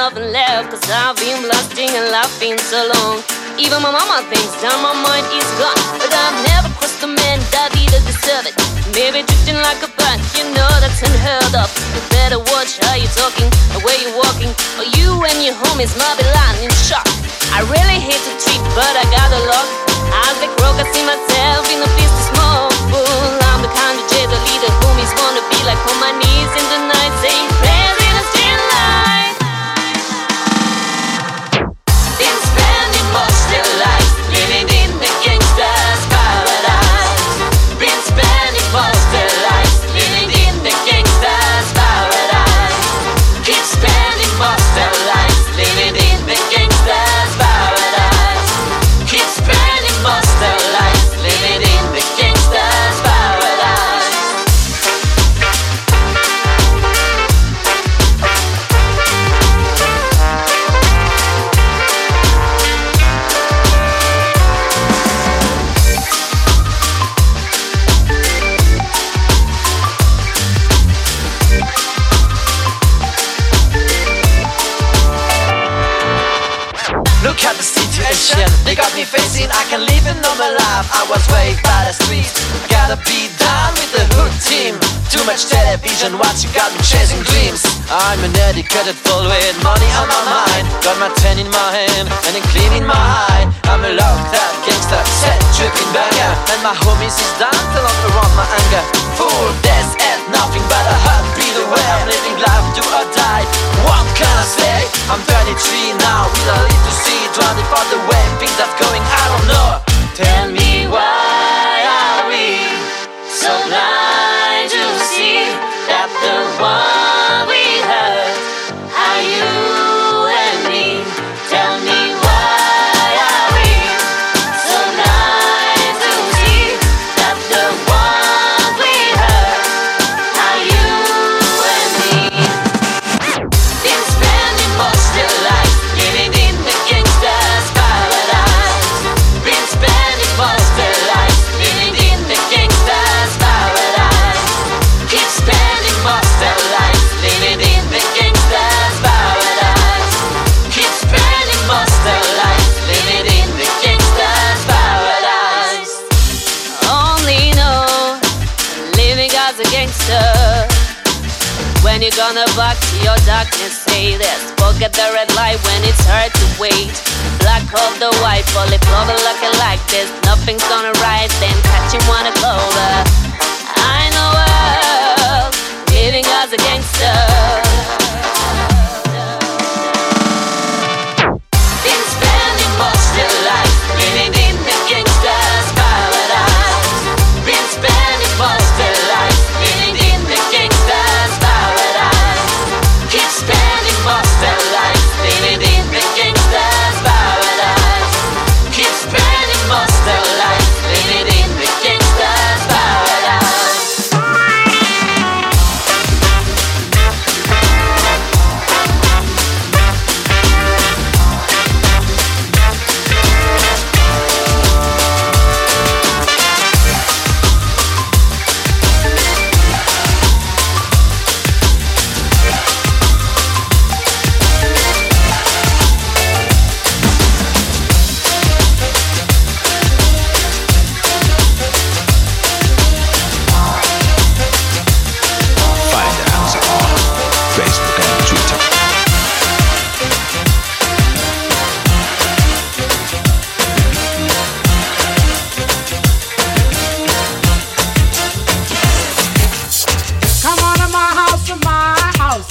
Nothing left. Cause I've been blasting and laughing so long. Even my mama thinks that my mind is gone. But I've never crossed a man that either deserve it. Maybe drifting like a bat, you know that's unheard of. You better watch how you're talking, the way you're walking. Or you and your homies might be lying in shock. I really hate to treat, but I got a lock. As they croak, I see myself in a piece of smoke. This. Forget the red light when it's hard to wait. Black of the white, fully clover looking like this. Nothing's gonna rise, then catching one a clover.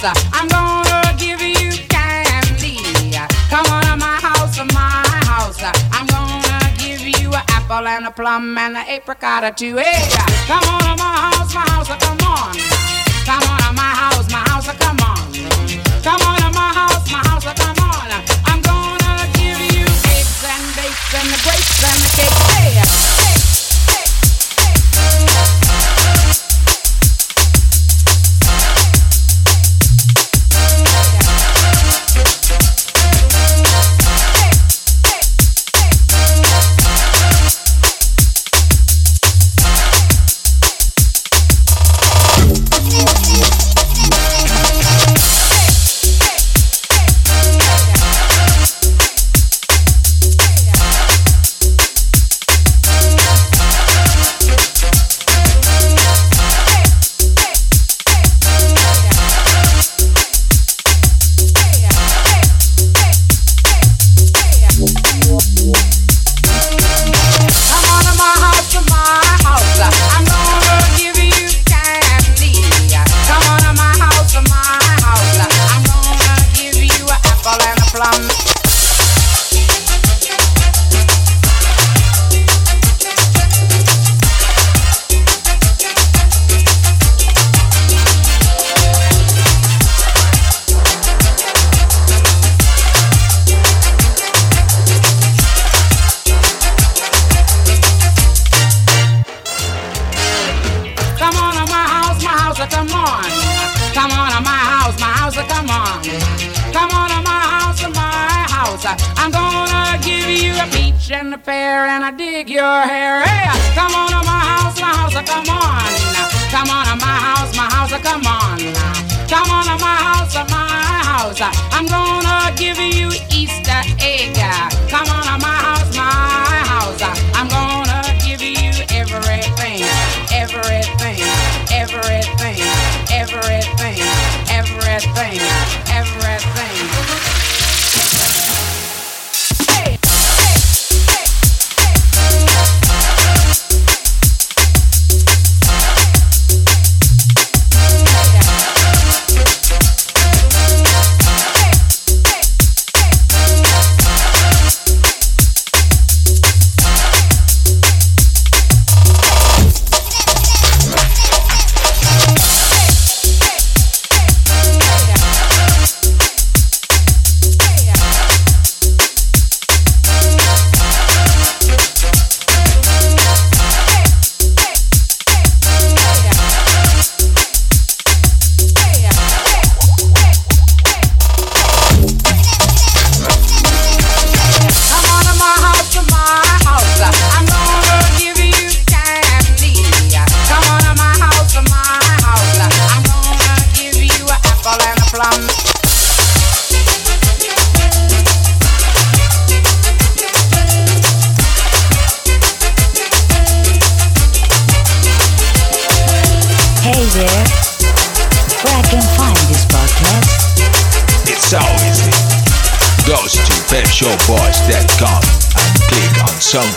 I'm gonna give you candy. Come on my house, my house. I'm gonna give you an apple and a plum and an apricot or two. Hey, come on to my house, my house, come on. Come on to my house, my house, come on. Come on to my house, my house, come on. I'm gonna give you eggs and dates and the grapes and the cake. Hey. I'm gonna give you a peach and a pear and I dig your hair. Hey, come on to my house, my house, come on. Come on to my house, my house, come on. Come on to my house, my house. I'm gonna give you Easter egg. Come on to my house, my house. I'm gonna give you everything, everything, everything, everything, everything, everything. everything.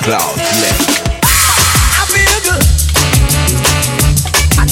Cloud Left. I feel good. I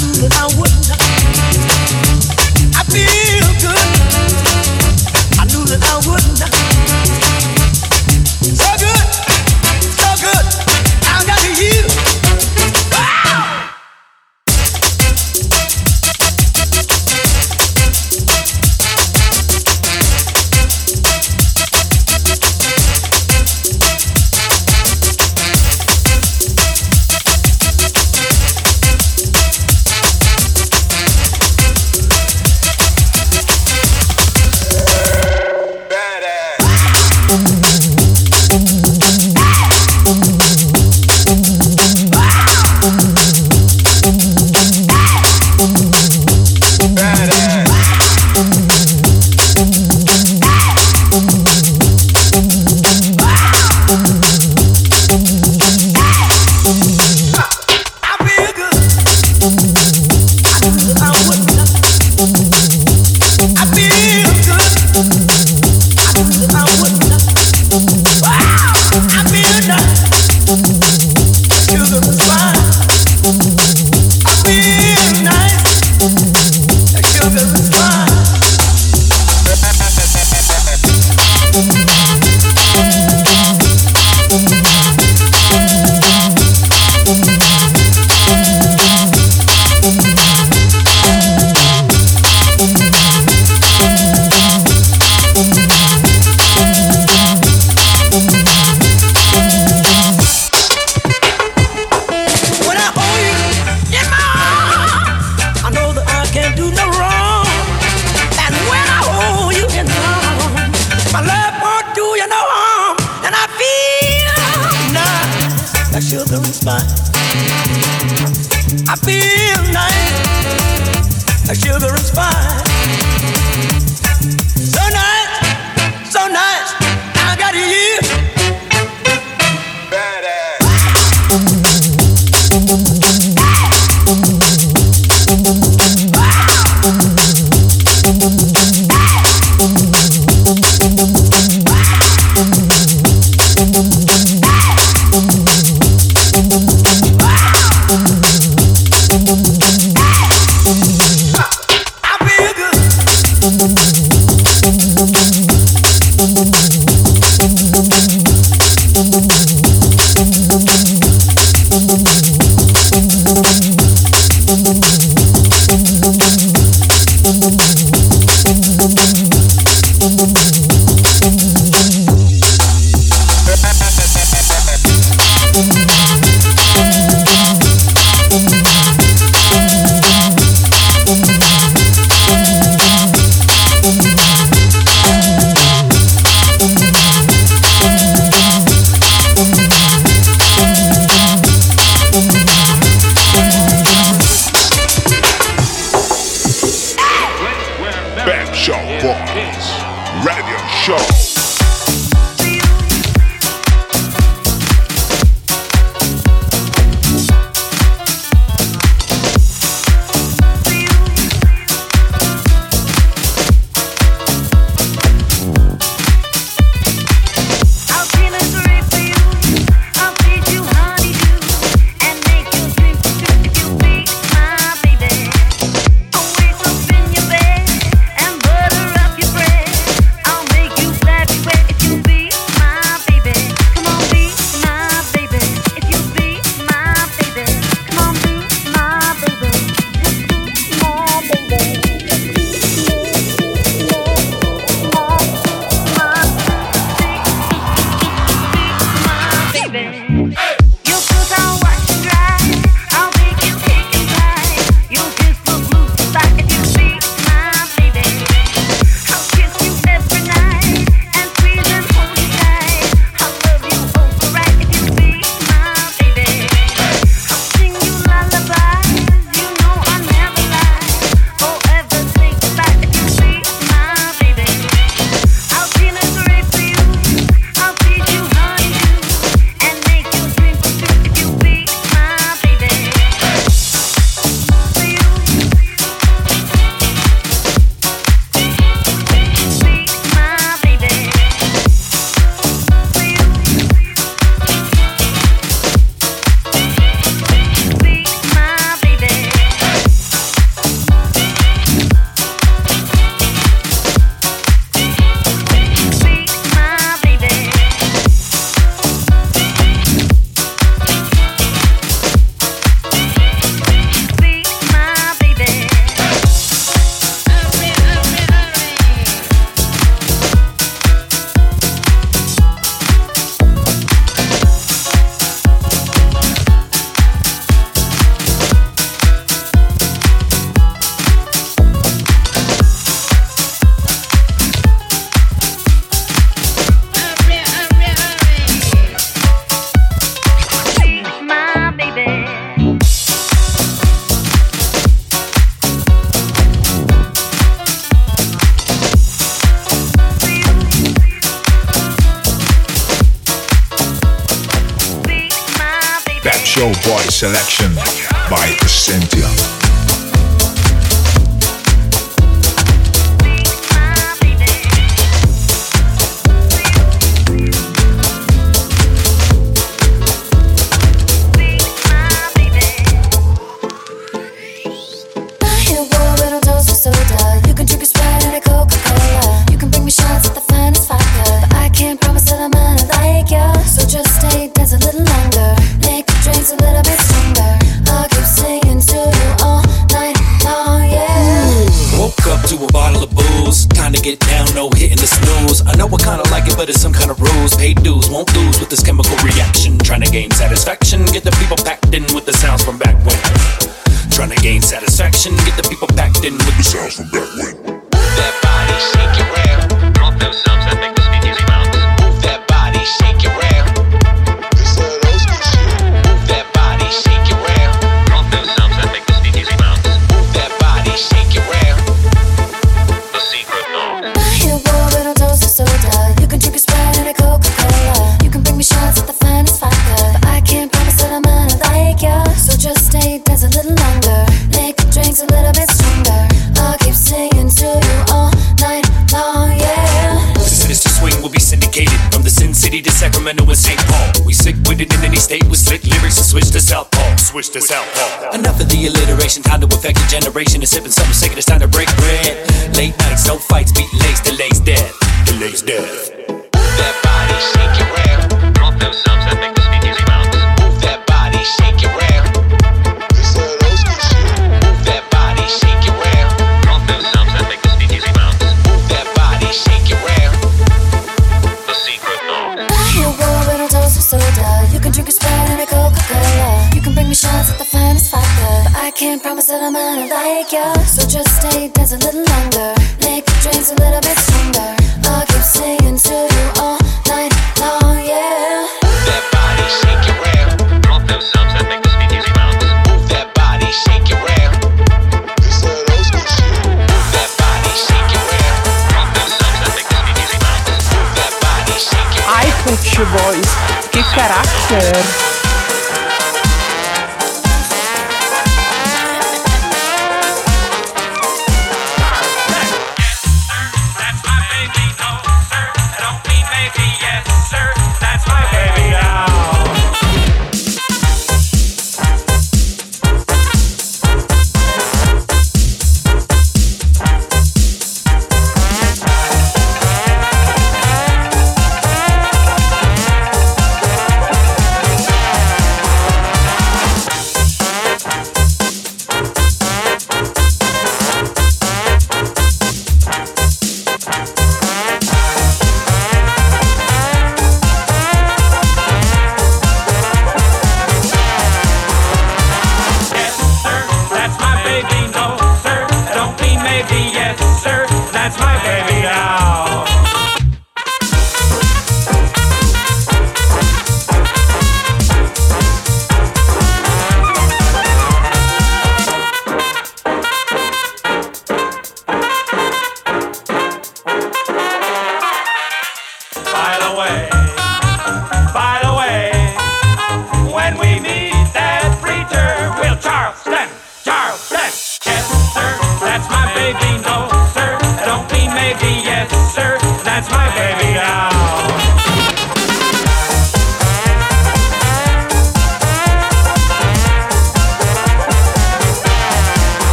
do you no harm, and I feel nice That sugar is fine. I feel nice That sugar is fine. voice selection by Cynthia. motivation. Time to affect a generation. Is sipping something sick. It's time to break bread. Late nights, no fights. Beat lace. Delays death. Delays death. That body shake your ass. Pump those subs. like. So just stay, there's a little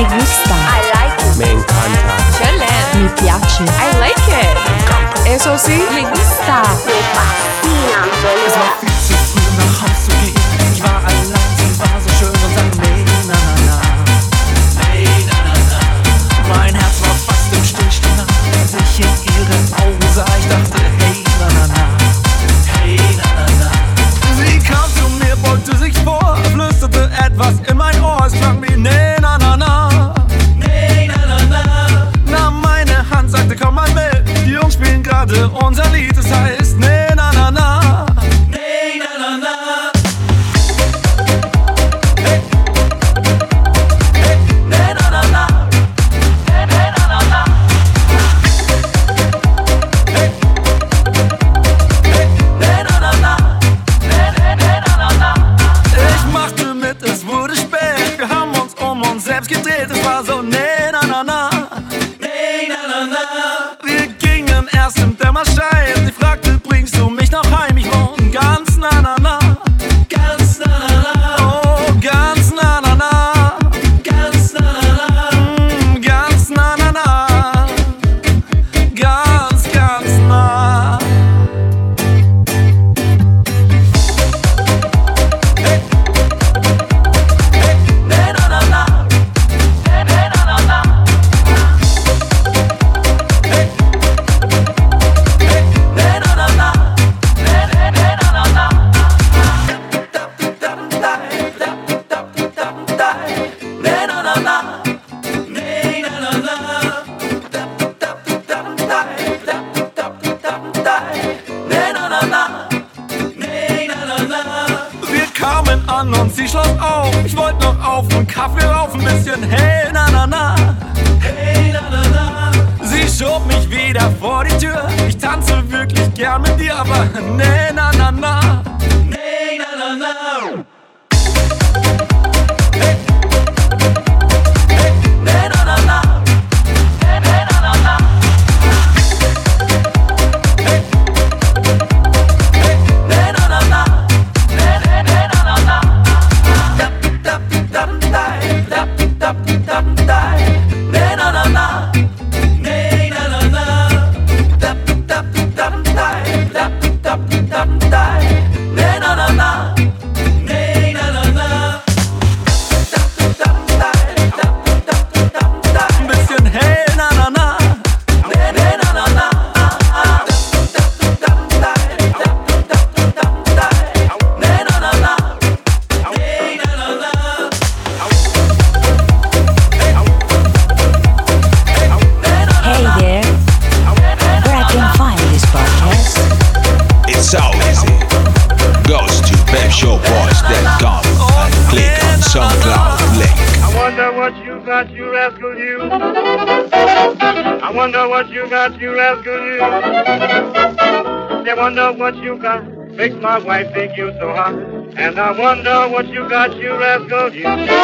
Me gusta. I like it. Me encanta. Chale. Me piace. I like it. Me encanta. Eso sí. Me gusta. Me fascina. Es una gerade unser Lied. Es heißt Chiama diava, ne na na na, ne na na na. what you got makes my wife think you so hot. And I wonder what you got, you rascal, you.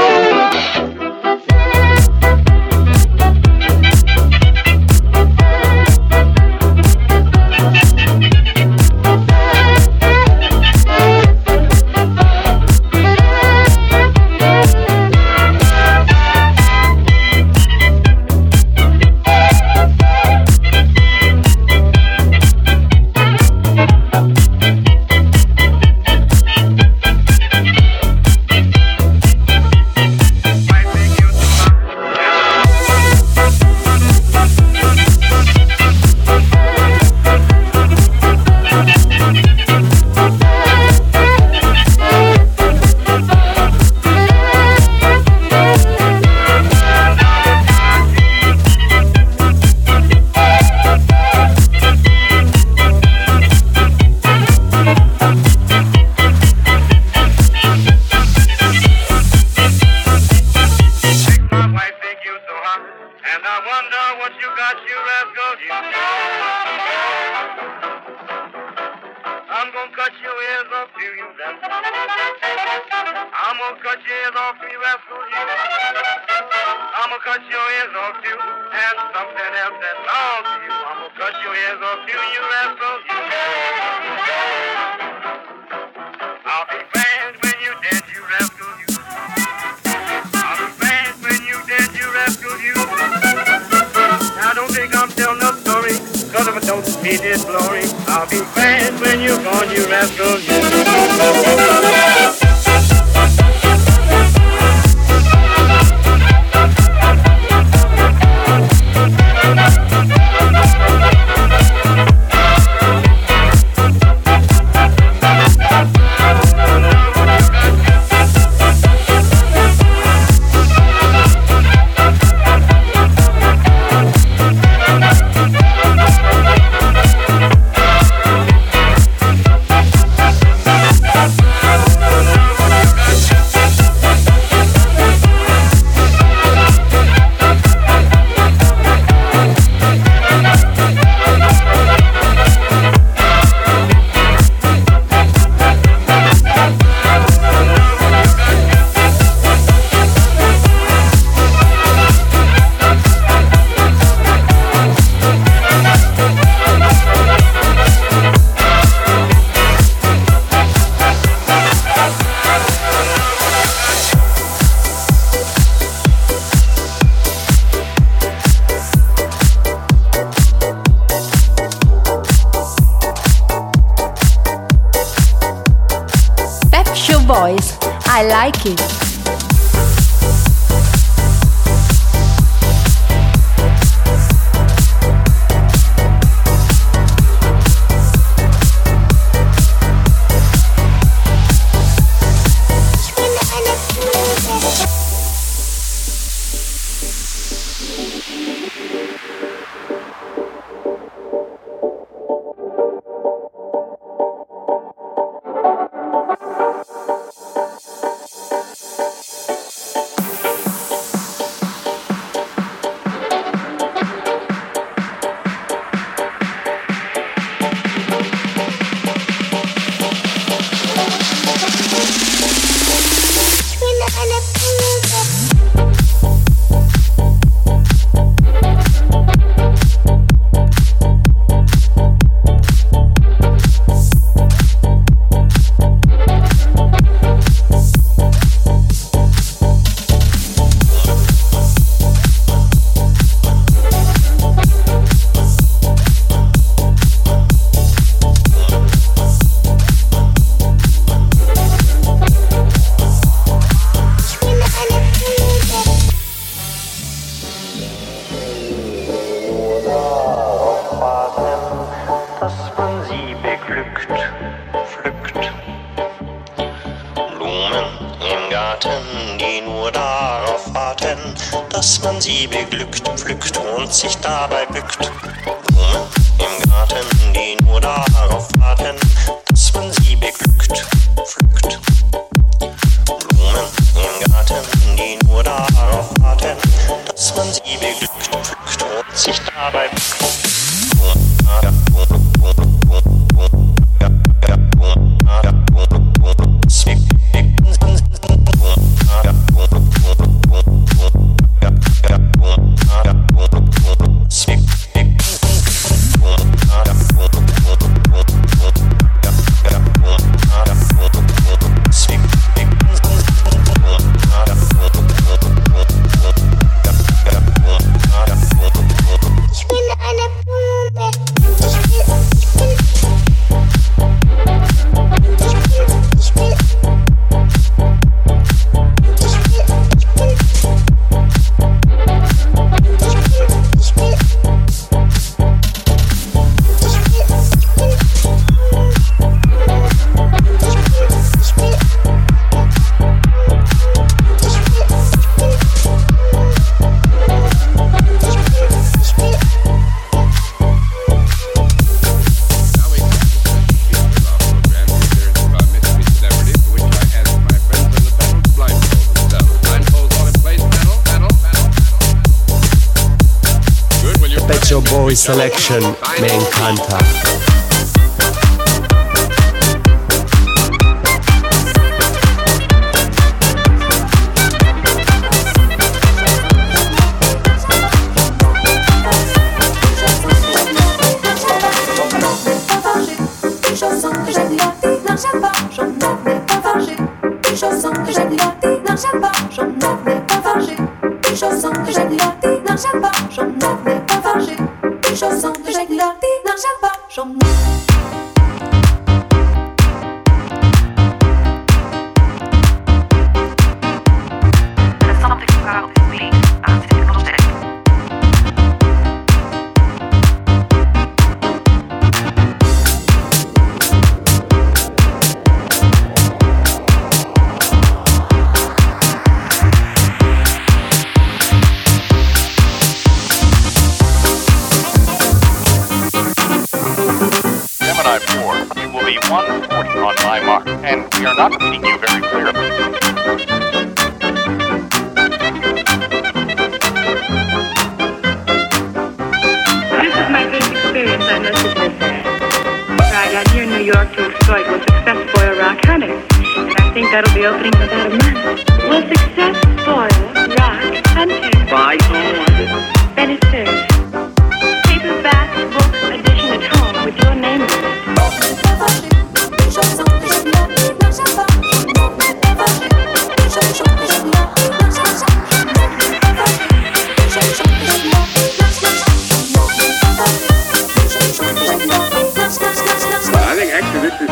selection, Me Encanta.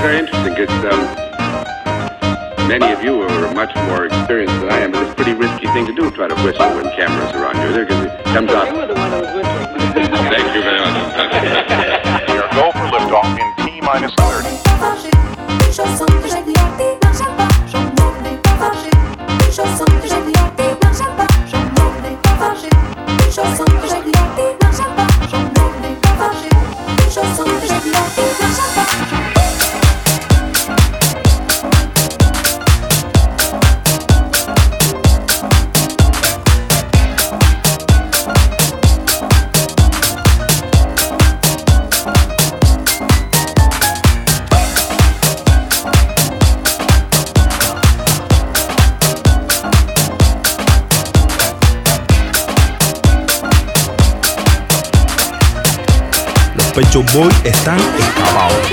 very interesting because um, many of you are much more experienced than I am, but it's a pretty risky thing to do, try to whistle when cameras are on you. There, because it comes out. Boy están escapados.